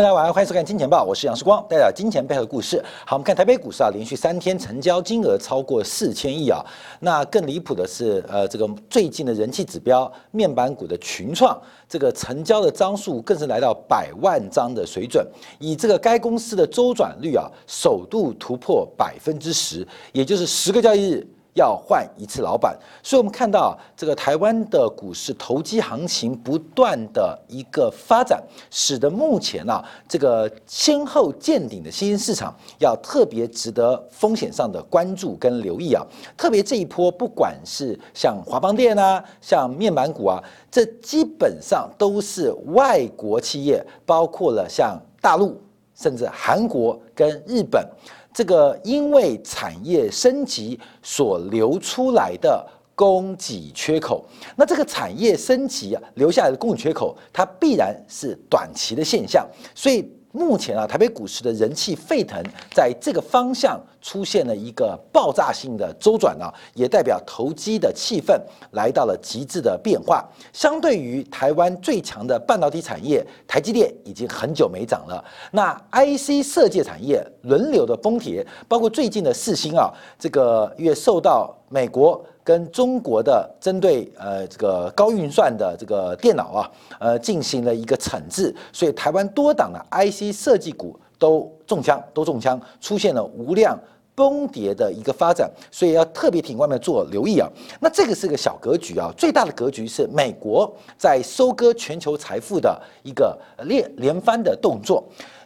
大家晚上欢迎收看《金钱报》，我是杨世光，带来金钱背后的故事。好，我们看台北股市啊，连续三天成交金额超过四千亿啊。那更离谱的是，呃，这个最近的人气指标面板股的群创，这个成交的张数更是来到百万张的水准。以这个该公司的周转率啊，首度突破百分之十，也就是十个交易日。要换一次老板，所以我们看到这个台湾的股市投机行情不断的一个发展，使得目前啊这个先后见顶的新兴市场要特别值得风险上的关注跟留意啊。特别这一波，不管是像华邦电啊，像面板股啊，这基本上都是外国企业，包括了像大陆，甚至韩国跟日本。这个因为产业升级所留出来的供给缺口，那这个产业升级啊留下来的供给缺口，它必然是短期的现象，所以。目前啊，台北股市的人气沸腾，在这个方向出现了一个爆炸性的周转啊，也代表投机的气氛来到了极致的变化。相对于台湾最强的半导体产业，台积电已经很久没涨了。那 IC 设计产业轮流的崩跌，包括最近的四星啊，这个因为受到美国。跟中国的针对呃这个高运算的这个电脑啊，呃进行了一个惩治，所以台湾多档的 IC 设计股都中枪，都中枪，出现了无量崩跌的一个发展，所以要特别挺外面做留意啊。那这个是个小格局啊，最大的格局是美国在收割全球财富的一个连连番的动作。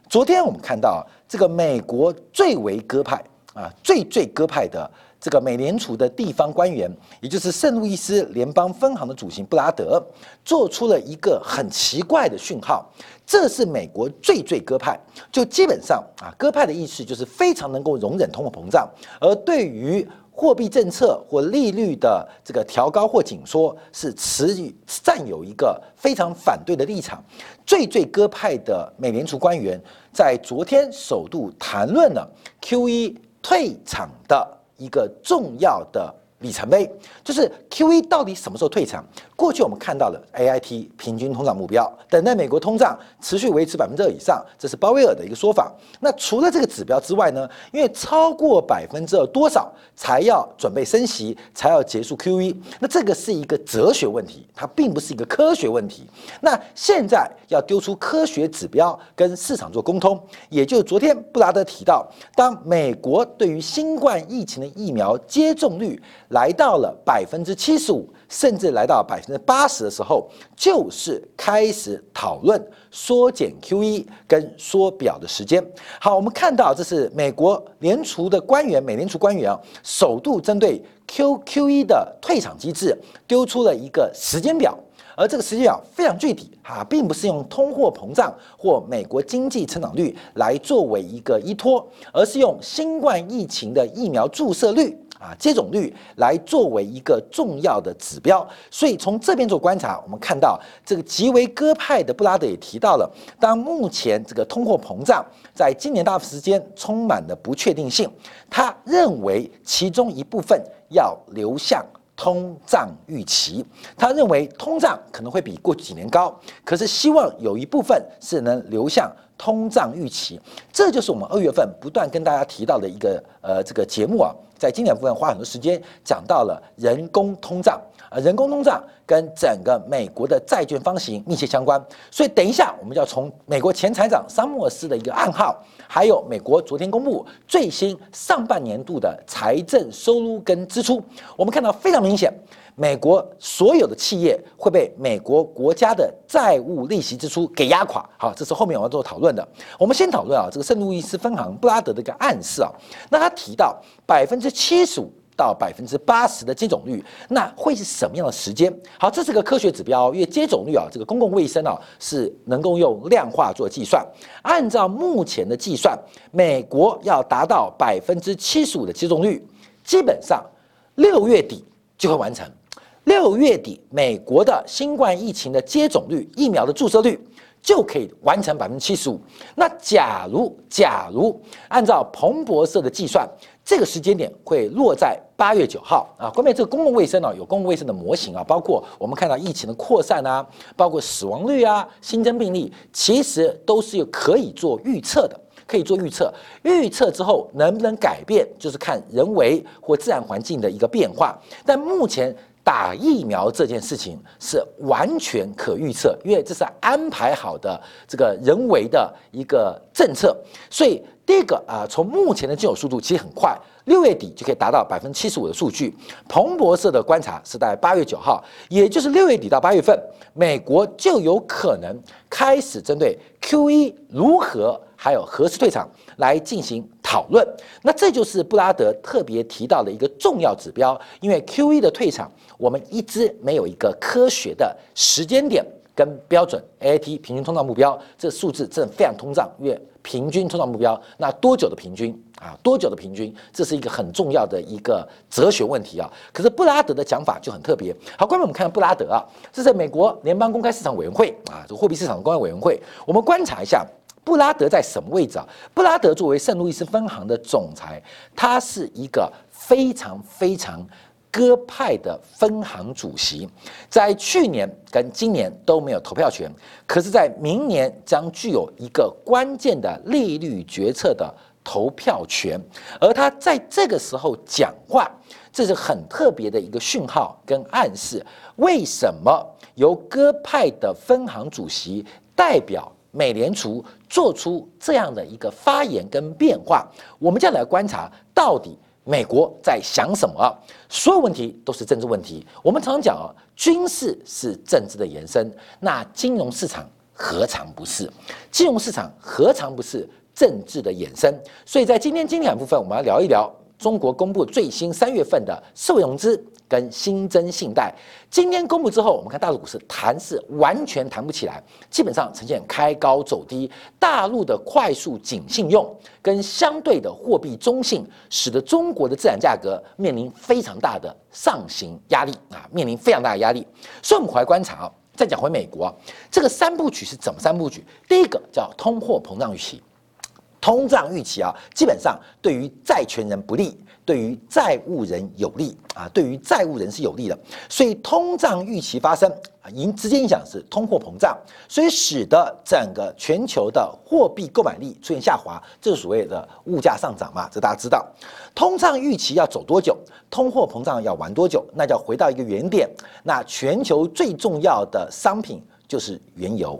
昨天我们看到这个美国最为鸽派啊，最最鸽派的。这个美联储的地方官员，也就是圣路易斯联邦分行的主席布拉德，做出了一个很奇怪的讯号。这是美国最最鸽派，就基本上啊，鸽派的意思就是非常能够容忍通货膨胀，而对于货币政策或利率的这个调高或紧缩，是持占有一个非常反对的立场。最最鸽派的美联储官员在昨天首度谈论了 Q E 退场的。一个重要的里程碑，就是 Q E 到底什么时候退场？过去我们看到了 A I T 平均通胀目标，等待美国通胀持续维持百分之二以上，这是鲍威尔的一个说法。那除了这个指标之外呢？因为超过百分之二多少才要准备升息，才要结束 Q E？那这个是一个哲学问题，它并不是一个科学问题。那现在要丢出科学指标跟市场做沟通，也就是昨天布拉德提到，当美国对于新冠疫情的疫苗接种率来到了百分之七十五。甚至来到百分之八十的时候，就是开始讨论缩减 QE 跟缩表的时间。好，我们看到这是美国联储的官员，美联储官员啊，首度针对 QQE 的退场机制丢出了一个时间表，而这个时间表非常具体啊，并不是用通货膨胀或美国经济成长率来作为一个依托，而是用新冠疫情的疫苗注射率。啊，接种率来作为一个重要的指标，所以从这边做观察，我们看到这个极为鸽派的布拉德也提到了，当目前这个通货膨胀在今年大部分时间充满了不确定性，他认为其中一部分要流向通胀预期，他认为通胀可能会比过去几年高，可是希望有一部分是能流向。通胀预期，这就是我们二月份不断跟大家提到的一个呃这个节目啊，在经典部分花很多时间讲到了人工通胀啊，人工通胀跟整个美国的债券发行密切相关，所以等一下我们就要从美国前财长桑莫斯的一个暗号，还有美国昨天公布最新上半年度的财政收入跟支出，我们看到非常明显。美国所有的企业会被美国国家的债务利息支出给压垮。好，这是后面我要做讨论的。我们先讨论啊，这个圣路易斯分行布拉德的一个暗示啊。那他提到百分之七十五到百分之八十的接种率，那会是什么样的时间？好，这是个科学指标，因为接种率啊，这个公共卫生啊是能够用量化做计算。按照目前的计算，美国要达到百分之七十五的接种率，基本上六月底就会完成。六月底，美国的新冠疫情的接种率、疫苗的注射率就可以完成百分之七十五。那假如假如按照彭博社的计算，这个时间点会落在八月九号啊。关于这个公共卫生呢，有公共卫生的模型啊，包括我们看到疫情的扩散啊，包括死亡率啊、新增病例，其实都是有可以做预测的，可以做预测。预测之后能不能改变，就是看人为或自然环境的一个变化。但目前。打疫苗这件事情是完全可预测，因为这是安排好的这个人为的一个政策。所以第一个啊，从目前的进口速度其实很快，六月底就可以达到百分之七十五的数据。彭博社的观察是在八月九号，也就是六月底到八月份，美国就有可能开始针对 Q 一如何还有何时退场来进行。讨论，那这就是布拉德特别提到的一个重要指标，因为 Q E 的退场，我们一直没有一个科学的时间点跟标准。A T 平均通胀目标这数字真的非常通胀，因为平均通胀目标那多久的平均啊？多久的平均？这是一个很重要的一个哲学问题啊。可是布拉德的讲法就很特别。好，关于我们看布拉德啊，这是美国联邦公开市场委员会啊，这货币市场公开委员会，我们观察一下。布拉德在什么位置啊？布拉德作为圣路易斯分行的总裁，他是一个非常非常鸽派的分行主席，在去年跟今年都没有投票权，可是，在明年将具有一个关键的利率决策的投票权。而他在这个时候讲话，这是很特别的一个讯号跟暗示。为什么由鸽派的分行主席代表？美联储做出这样的一个发言跟变化，我们就要来观察到底美国在想什么。所有问题都是政治问题。我们常常讲啊，军事是政治的延伸，那金融市场何尝不是？金融市场何尝不是政治的衍生？所以在今天经典部分，我们要聊一聊中国公布最新三月份的社会融资。跟新增信贷，今天公布之后，我们看大陆股市弹是完全弹不起来，基本上呈现开高走低。大陆的快速紧信用跟相对的货币中性，使得中国的资产价格面临非常大的上行压力啊，面临非常大的压力。所以我们回观察啊，再讲回美国，这个三部曲是怎么三部曲？第一个叫通货膨胀预期，通胀预期啊，基本上对于债权人不利。对于债务人有利啊，对于债务人是有利的，所以通胀预期发生啊，影直接影响是通货膨胀，所以使得整个全球的货币购买力出现下滑，这是所谓的物价上涨嘛，这大家知道。通胀预期要走多久，通货膨胀要玩多久，那就要回到一个原点，那全球最重要的商品就是原油，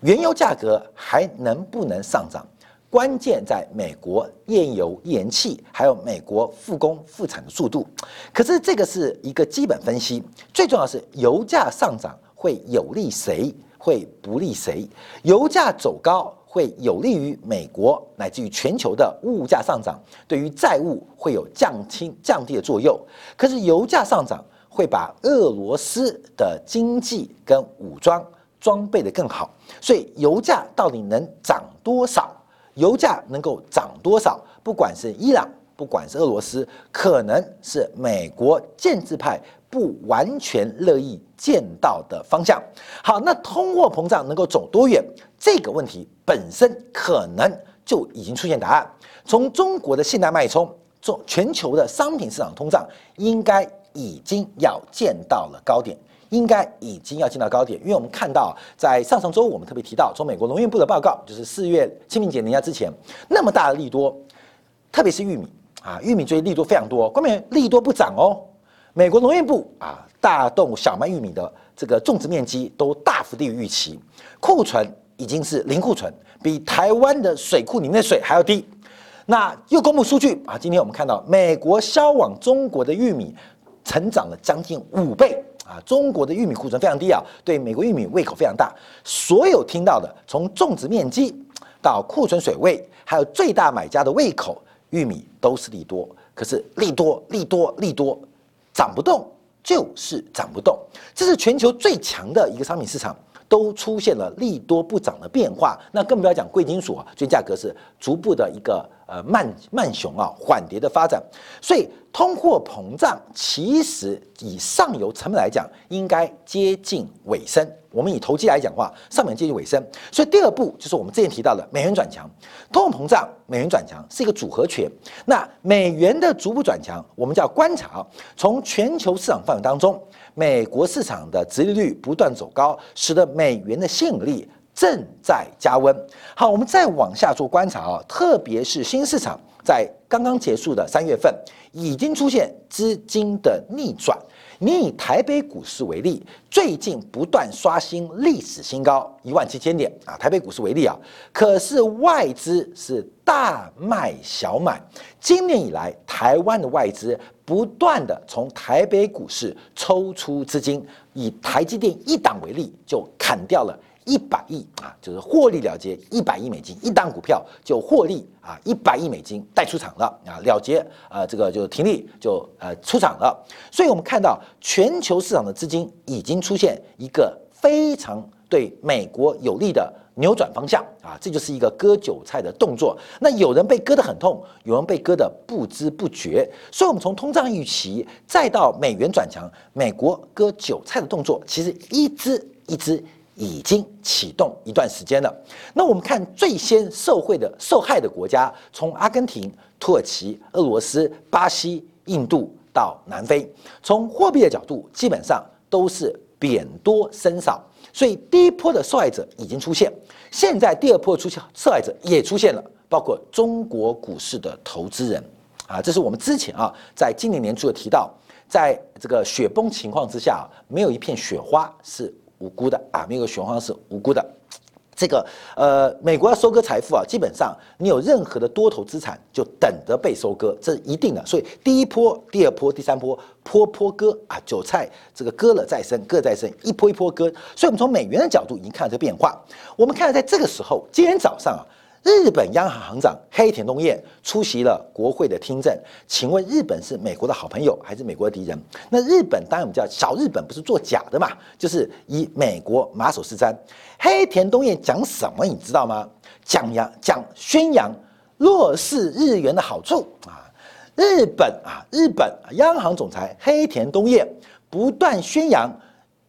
原油价格还能不能上涨？关键在美国页岩油页岩气，还有美国复工复产的速度。可是这个是一个基本分析，最重要是油价上涨会有利谁，会不利谁？油价走高会有利于美国乃至于全球的物价上涨，对于债务会有降轻降低的作用。可是油价上涨会把俄罗斯的经济跟武装装备的更好，所以油价到底能涨多少？油价能够涨多少？不管是伊朗，不管是俄罗斯，可能是美国建制派不完全乐意见到的方向。好，那通货膨胀能够走多远？这个问题本身可能就已经出现答案。从中国的信贷脉冲，中全球的商品市场通胀，应该已经要见到了高点。应该已经要进到高点，因为我们看到，在上上周我们特别提到，从美国农业部的报告，就是四月清明节年假之前，那么大的利多，特别是玉米啊，玉米最近利多非常多，关键利多不涨哦。美国农业部啊，大豆、小麦、玉米的这个种植面积都大幅低于预期，库存已经是零库存，比台湾的水库里面的水还要低。那又公布数据啊，今天我们看到美国销往中国的玉米成长了将近五倍。啊，中国的玉米库存非常低啊，对美国玉米胃口非常大。所有听到的，从种植面积到库存水位，还有最大买家的胃口，玉米都是利多。可是利多利多利多，涨不动就是涨不动。这是全球最强的一个商品市场，都出现了利多不涨的变化。那更不要讲贵金属啊，最近价格是逐步的一个呃慢慢熊啊缓跌的发展，所以通货膨胀其实以上游成本来讲，应该接近尾声。我们以投机来讲话，上面接近尾声，所以第二步就是我们之前提到的美元转强，通货膨胀、美元转强是一个组合拳。那美元的逐步转强，我们叫观察，从全球市场范围当中，美国市场的殖利率不断走高，使得美元的吸引力正在加温。好，我们再往下做观察啊，特别是新市场在刚刚结束的三月份，已经出现资金的逆转。你以台北股市为例，最近不断刷新历史新高，一万七千点啊！台北股市为例啊，可是外资是大卖小买。今年以来，台湾的外资不断的从台北股市抽出资金，以台积电一档为例，就砍掉了。一百亿啊，就是获利了结一百亿美金，一档股票就获利啊，一百亿美金带出场了啊，了结啊，这个就停利就呃出场了。所以我们看到全球市场的资金已经出现一个非常对美国有利的扭转方向啊，这就是一个割韭菜的动作。那有人被割得很痛，有人被割得不知不觉。所以，我们从通胀预期再到美元转强，美国割韭菜的动作其实一支一支。已经启动一段时间了。那我们看最先受惠的、受害的国家，从阿根廷、土耳其、俄罗斯、巴西、印度到南非，从货币的角度，基本上都是贬多升少。所以第一波的受害者已经出现，现在第二波出现受害者也出现了，包括中国股市的投资人啊，这是我们之前啊，在今年年初有提到，在这个雪崩情况之下，没有一片雪花是。无辜的啊，没有玄黄是无辜的。这个呃，美国要收割财富啊，基本上你有任何的多头资产就等着被收割，这是一定的。所以第一波、第二波、第三波，波波割啊，韭菜这个割了再生，割再生，一波一波割。所以我们从美元的角度已经看到这变化。我们看到在这个时候，今天早上啊。日本央行行长黑田东彦出席了国会的听证。请问日本是美国的好朋友还是美国的敌人？那日本当然我们叫小日本，不是做假的嘛，就是以美国马首是瞻。黑田东彦讲什么你知道吗？讲扬讲宣扬弱势日元的好处啊！日本啊，日本央行总裁黑田东彦不断宣扬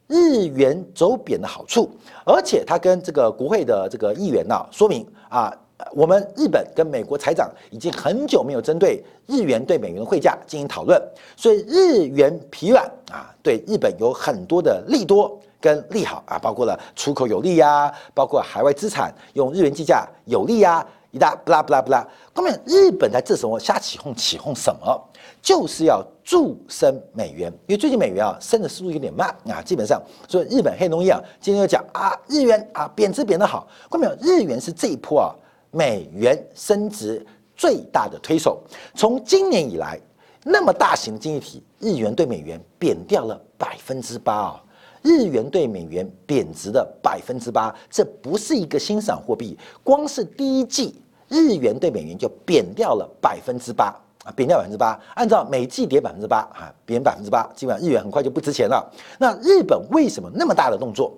日元走贬的好处，而且他跟这个国会的这个议员呢说明啊。我们日本跟美国财长已经很久没有针对日元对美元的汇价进行讨论，所以日元疲软啊，对日本有很多的利多跟利好啊，包括了出口有利呀，包括海外资产用日元计价有利呀，一大不拉不拉不拉。后面日本在这时候瞎起哄起哄什么？就是要助升美元，因为最近美元啊升的速度有点慢啊，基本上所以日本黑农业啊今天就讲啊日元啊贬值贬得好，后面日元是这一波啊。美元升值最大的推手，从今年以来，那么大型经济体，日元对美元贬掉了百分之八啊！日元对美元贬值的百分之八，这不是一个欣赏货币，光是第一季，日元对美元就贬掉了百分之八啊，贬掉百分之八。按照每季跌百分之八啊，贬百分之八，基本上日元很快就不值钱了。那日本为什么那么大的动作？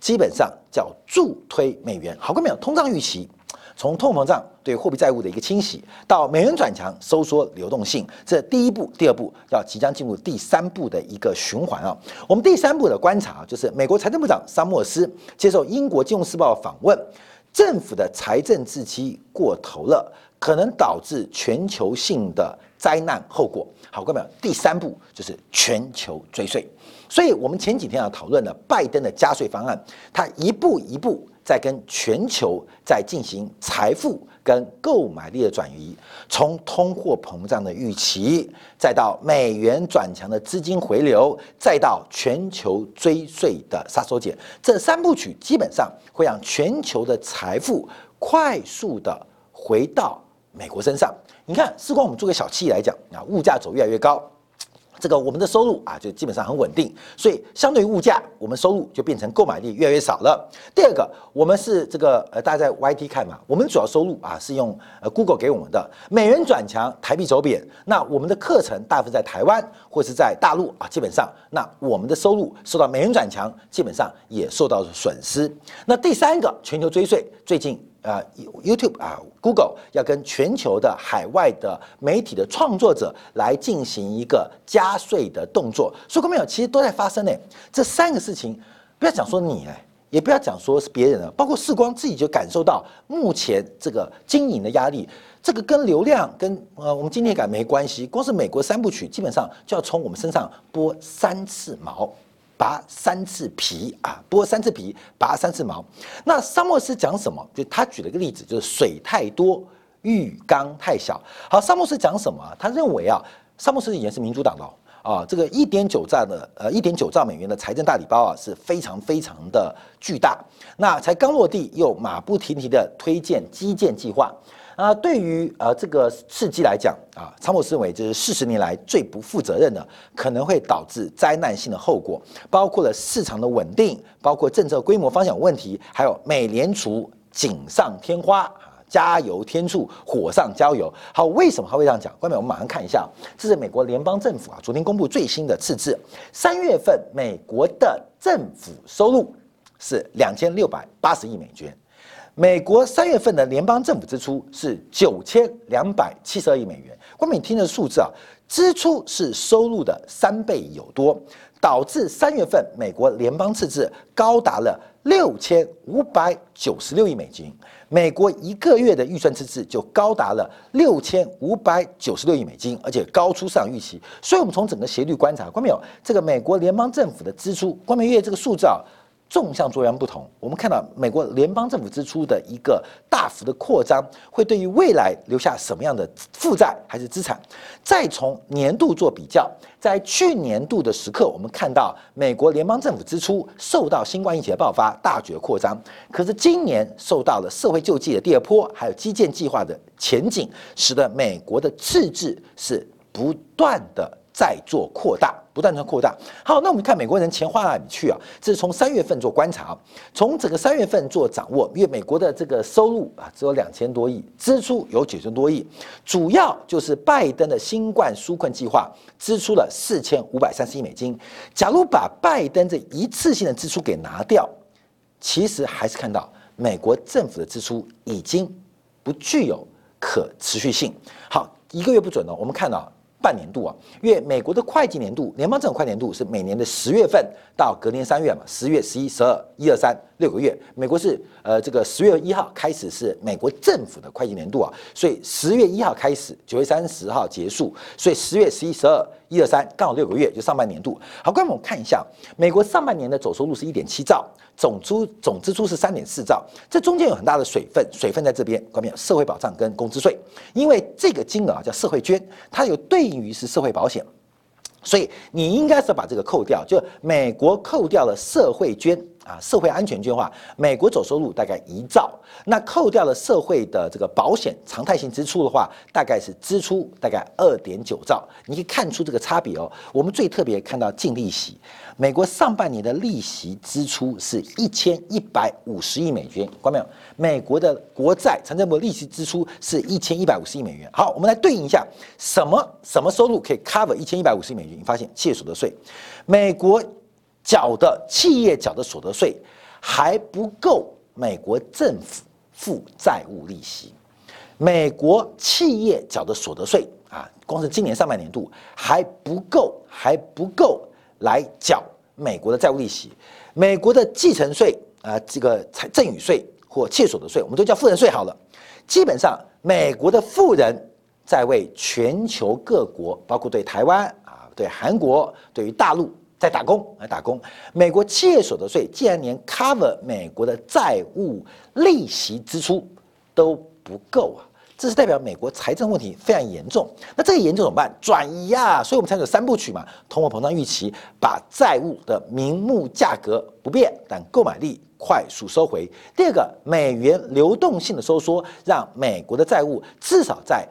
基本上叫助推美元。好过没有？通胀预期。从通膨胀对货币债务的一个清洗，到美元转强收缩流动性，这第一步、第二步要即将进入第三步的一个循环啊。我们第三步的观察就是美国财政部长桑莫斯接受英国金融时报访问，政府的财政预期过头了，可能导致全球性的灾难后果。好，各位朋友，第三步就是全球追税。所以我们前几天要讨论的拜登的加税方案，它一步一步。在跟全球在进行财富跟购买力的转移，从通货膨胀的预期，再到美元转强的资金回流，再到全球追税的杀手锏，这三部曲基本上会让全球的财富快速的回到美国身上。你看，事关我们做个小企业来讲啊，物价走越来越高。这个我们的收入啊，就基本上很稳定，所以相对于物价，我们收入就变成购买力越来越少了。第二个，我们是这个呃，大家在 YT 看嘛，我们主要收入啊是用呃 Google 给我们的，美元转强，台币走贬，那我们的课程大部分在台湾或是在大陆啊，基本上那我们的收入受到美元转强，基本上也受到损失。那第三个，全球追税，最近啊，YouTube 啊，Google 要跟全球的海外的媒体的创作者来进行一个加税的动作，说过没有，其实都在发生呢。这三个事情，不要讲说你哎，也不要讲说是别人了，包括视光自己就感受到目前这个经营的压力，这个跟流量跟呃我们今天感没关系，光是美国三部曲基本上就要从我们身上剥三次毛。拔三次皮啊，剥三次皮，拔三次毛。那沙漠斯讲什么？就他举了个例子，就是水太多，浴缸太小。好，沙漠斯讲什么？他认为啊，沙漠斯以前是民主党的啊，这个一点九兆的呃一点九兆美元的财政大礼包啊，是非常非常的巨大。那才刚落地，又马不停蹄的推荐基建计划。啊，对于呃这个刺激来讲啊，参谋认为这是四十年来最不负责任的，可能会导致灾难性的后果，包括了市场的稳定，包括政策规模方向问题，还有美联储锦上添花啊，加油添醋，火上浇油。好，为什么他会这样讲？外面我们马上看一下，这是美国联邦政府啊昨天公布最新的赤字，三月份美国的政府收入是两千六百八十亿美元。美国三月份的联邦政府支出是九千两百七十二亿美元。光敏听的数字啊，支出是收入的三倍有多，导致三月份美国联邦赤字高达了六千五百九十六亿美金。美国一个月的预算赤字就高达了六千五百九十六亿美金，而且高出市场预期。所以，我们从整个斜率观察，光没有这个美国联邦政府的支出，光明月这个数字啊。纵向作用不同，我们看到美国联邦政府支出的一个大幅的扩张，会对于未来留下什么样的负债还是资产？再从年度做比较，在去年度的时刻，我们看到美国联邦政府支出受到新冠疫情的爆发大举扩张，可是今年受到了社会救济的第二波，还有基建计划的前景，使得美国的赤字是不断的。在做扩大，不断的扩大。好，那我们看美国人钱花哪里去啊？这是从三月份做观察，从整个三月份做掌握，因为美国的这个收入啊只有两千多亿，支出有九千多亿，主要就是拜登的新冠纾困计划支出了四千五百三十亿美金。假如把拜登这一次性的支出给拿掉，其实还是看到美国政府的支出已经不具有可持续性。好，一个月不准了，我们看到。半年度啊，因为美国的会计年度，联邦政府会计年度是每年的十月份到隔年三月嘛，十月、十一、十二、一二三六个月。美国是呃这个十月一号开始是美国政府的会计年度啊，所以十月一号开始，九月三十号结束，所以十月、十一、十二、一二三刚好六个月就上半年度。好，各位我们看一下，美国上半年的总收入是一点七兆。总出总支出是三点四兆，这中间有很大的水分，水分在这边，关键社会保障跟工资税，因为这个金额啊叫社会捐，它有对应于是社会保险，所以你应该是把这个扣掉，就美国扣掉了社会捐。啊，社会安全捐化，美国总收入大概一兆，那扣掉了社会的这个保险常态性支出的话，大概是支出大概二点九兆，你可以看出这个差别哦。我们最特别看到净利息，美国上半年的利息支出是一千一百五十亿美元，关没有？美国的国债财政部利息支出是一千一百五十亿美元。好，我们来对应一下，什么什么收入可以 cover 一千一百五十亿美元？你发现企业所得税，美国。缴的企业缴的所得税还不够美国政府付债务利息，美国企业缴的所得税啊，光是今年上半年度还不够，还不够来缴美国的债务利息。美国的继承税啊，这个财赠与税或企业所得税，我们都叫富人税好了。基本上，美国的富人在为全球各国，包括对台湾啊，对韩国，对于大陆。在打工来打工，美国企业所得税竟然连 cover 美国的债务利息支出都不够啊！这是代表美国财政问题非常严重。那这个严重怎么办？转移啊！所以我们才有三部曲嘛：通货膨胀预期，把债务的名目价格不变，但购买力快速收回；第二个，美元流动性的收缩，让美国的债务至少在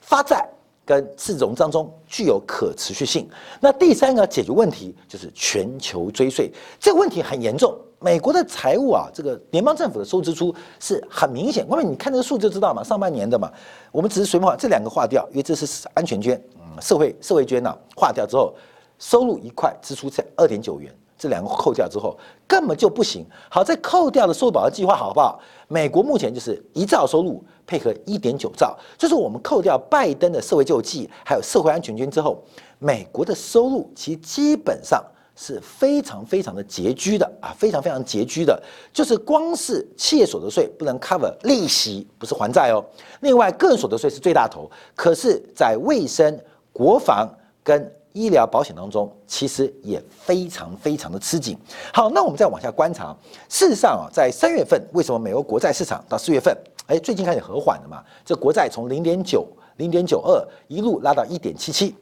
发债。跟市融当中具有可持续性。那第三个解决问题就是全球追税，这个问题很严重。美国的财务啊，这个联邦政府的收支出是很明显，因为你看这个数字就知道嘛，上半年的嘛，我们只是随便划这两个划掉，因为这是安全捐，嗯，社会社会捐呐，划掉之后，收入一块，支出在二点九元。这两个扣掉之后，根本就不行。好，在扣掉的收入保障计划好不好？美国目前就是一兆收入配合一点九兆，就是我们扣掉拜登的社会救济还有社会安全金之后，美国的收入其实基本上是非常非常的拮据的啊，非常非常拮据的。就是光是企业所得税不能 cover 利息，不是还债哦。另外个人所得税是最大头，可是在卫生、国防跟医疗保险当中，其实也非常非常的吃紧。好，那我们再往下观察。事实上啊，在三月份，为什么美国国债市场到四月份，哎，最近开始和缓了嘛？这国债从零点九、零点九二一路拉到一点七七，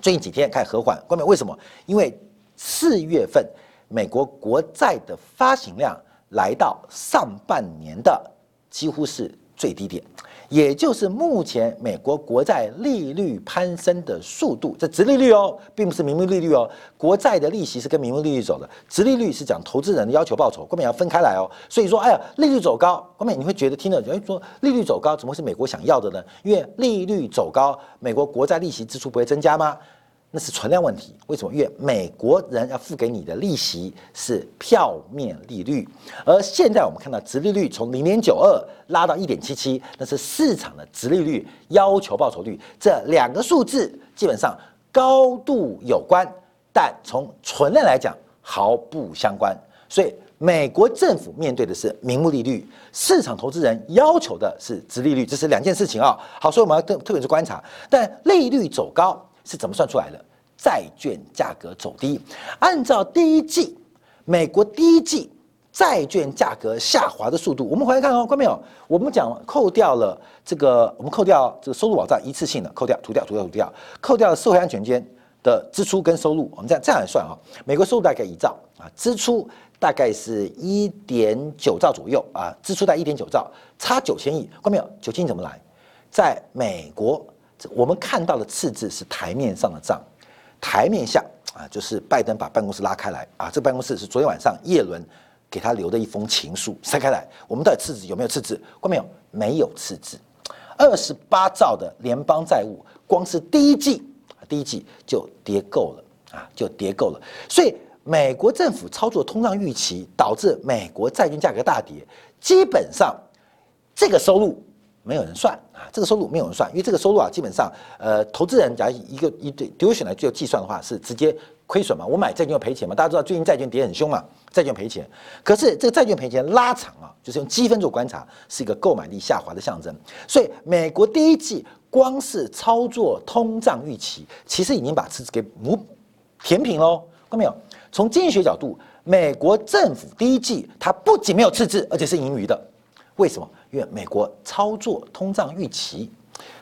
最近几天开始和缓。关键为什么？因为四月份美国国债的发行量来到上半年的几乎是最低点。也就是目前美国国债利率攀升的速度，这直利率哦，并不是名目利率哦。国债的利息是跟名目利率走的，直利率是讲投资人的要求报酬，根本要分开来哦。所以说，哎呀，利率走高，后面你会觉得听了，哎，说利率走高，怎么会是美国想要的呢？因为利率走高，美国国债利息支出不会增加吗？那是存量问题，为什么？因为美国人要付给你的利息是票面利率，而现在我们看到直利率从零点九二拉到一点七七，那是市场的直利率要求报酬率，这两个数字基本上高度有关，但从存量来讲毫不相关。所以美国政府面对的是名目利率，市场投资人要求的是直利率，这是两件事情啊。好，所以我们要特特别去观察，但利率走高。是怎么算出来的？债券价格走低，按照第一季美国第一季债券价格下滑的速度，我们回来看哦，看到没有？我们讲扣掉了这个，我们扣掉这个收入保障一次性的扣掉，涂掉，涂掉，涂掉，扣掉了社会安全间的支出跟收入，我们这样这样来算啊。美国收入大概一兆啊，支出大概是一点九兆左右啊，支出在一点九兆，差九千亿，看到没有？九千亿怎么来？在美国。我们看到的赤字是台面上的账，台面下啊，就是拜登把办公室拉开来啊，这办公室是昨天晚上叶伦给他留的一封情书，拆开来，我们到底赤字有没有赤字？看没有？没有赤字，二十八兆的联邦债务，光是第一季，第一季就跌够了啊，就跌够了。所以美国政府操作通胀预期，导致美国债券价格大跌，基本上这个收入。没有人算啊，这个收入没有人算，因为这个收入啊，基本上，呃，投资人假如一个一对 d u t i o n 来做计算的话，是直接亏损嘛。我买债券要赔钱嘛，大家知道最近债券跌很凶嘛，债券赔钱。可是这个债券赔钱拉长啊，就是用积分做观察，是一个购买力下滑的象征。所以美国第一季光是操作通胀预期，其实已经把赤字给补填平喽。看到没有？从经济学角度，美国政府第一季它不仅没有赤字，而且是盈余的。为什么？因为美国操作通胀预期，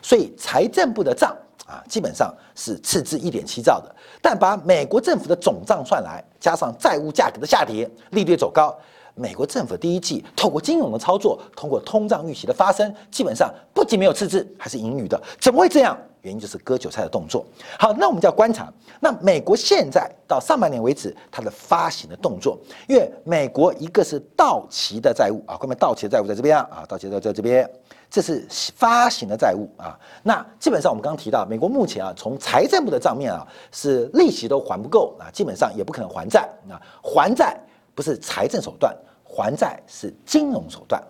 所以财政部的账啊，基本上是赤字一点七兆的。但把美国政府的总账算来，加上债务价格的下跌、利率走高，美国政府第一季透过金融的操作，通过通胀预期的发生，基本上不仅没有赤字，还是盈余的。怎么会这样？原因就是割韭菜的动作。好，那我们就要观察，那美国现在到上半年为止，它的发行的动作，因为美国一个是到期的债务啊，后面到期的债务在这边啊，到期的在这边，这是发行的债务啊。那基本上我们刚刚提到，美国目前啊，从财政部的账面啊，是利息都还不够啊，基本上也不可能还债啊。还债不是财政手段，还债是金融手段。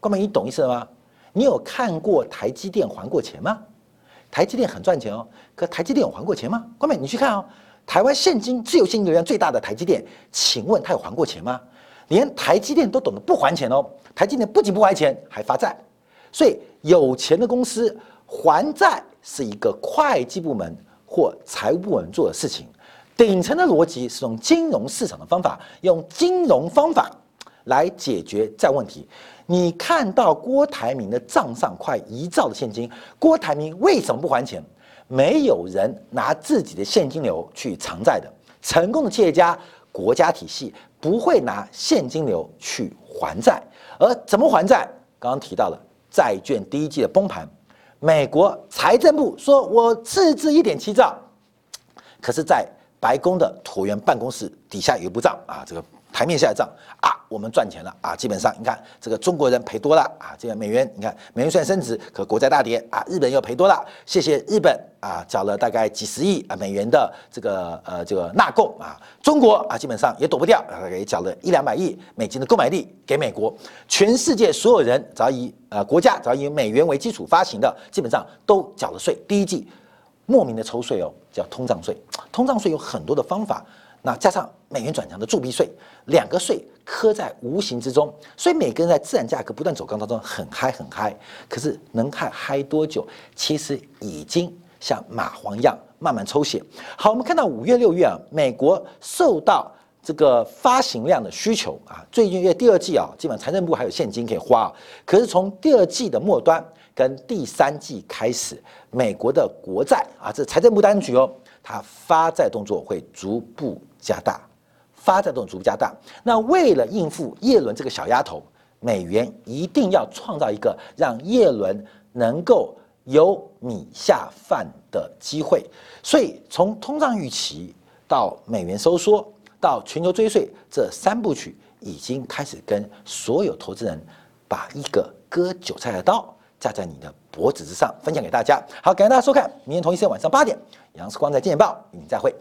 关门，你懂意思了吗？你有看过台积电还过钱吗？台积电很赚钱哦，可台积电有还过钱吗？关美，你去看哦，台湾现金自由现金流量最大的台积电，请问他有还过钱吗？连台积电都懂得不还钱哦，台积电不仅不还钱，还发债。所以有钱的公司还债是一个会计部门或财务部门做的事情。顶层的逻辑是用金融市场的方法，用金融方法来解决债问题。你看到郭台铭的账上快一兆的现金，郭台铭为什么不还钱？没有人拿自己的现金流去偿债的。成功的企业家、国家体系不会拿现金流去还债，而怎么还债？刚刚提到了债券第一季的崩盘，美国财政部说我赤字一点七兆，可是，在白宫的椭圆办公室底下有一部账啊，这个。台面下的账啊，我们赚钱了啊，基本上你看这个中国人赔多了啊，这个美元你看美元虽然升值，可国债大跌啊，日本又赔多了，谢谢日本啊，缴了大概几十亿啊美元的这个呃这个纳贡啊，中国啊基本上也躲不掉，也缴了一两百亿美金的购买力给美国，全世界所有人只要以呃国家只要以美元为基础发行的，基本上都缴了税，第一季莫名的抽税哦，叫通胀税，通胀税有很多的方法。那加上美元转强的铸币税，两个税磕在无形之中，所以每个人在自然价格不断走高当中很嗨很嗨，可是能嗨嗨多久？其实已经像蚂蟥一样慢慢抽血。好，我们看到五月六月啊，美国受到这个发行量的需求啊，最近因为第二季啊，基本上财政部还有现金可以花啊，可是从第二季的末端跟第三季开始，美国的国债啊，这财政部单局哦，它发债动作会逐步。加大发展动逐步加大。那为了应付叶伦这个小丫头，美元一定要创造一个让叶伦能够有米下饭的机会。所以从通胀预期到美元收缩到全球追税这三部曲，已经开始跟所有投资人把一个割韭菜的刀架在你的脖子之上，分享给大家。好，感谢大家收看，明天同一时间晚上八点，杨世光在《见报》与您再会。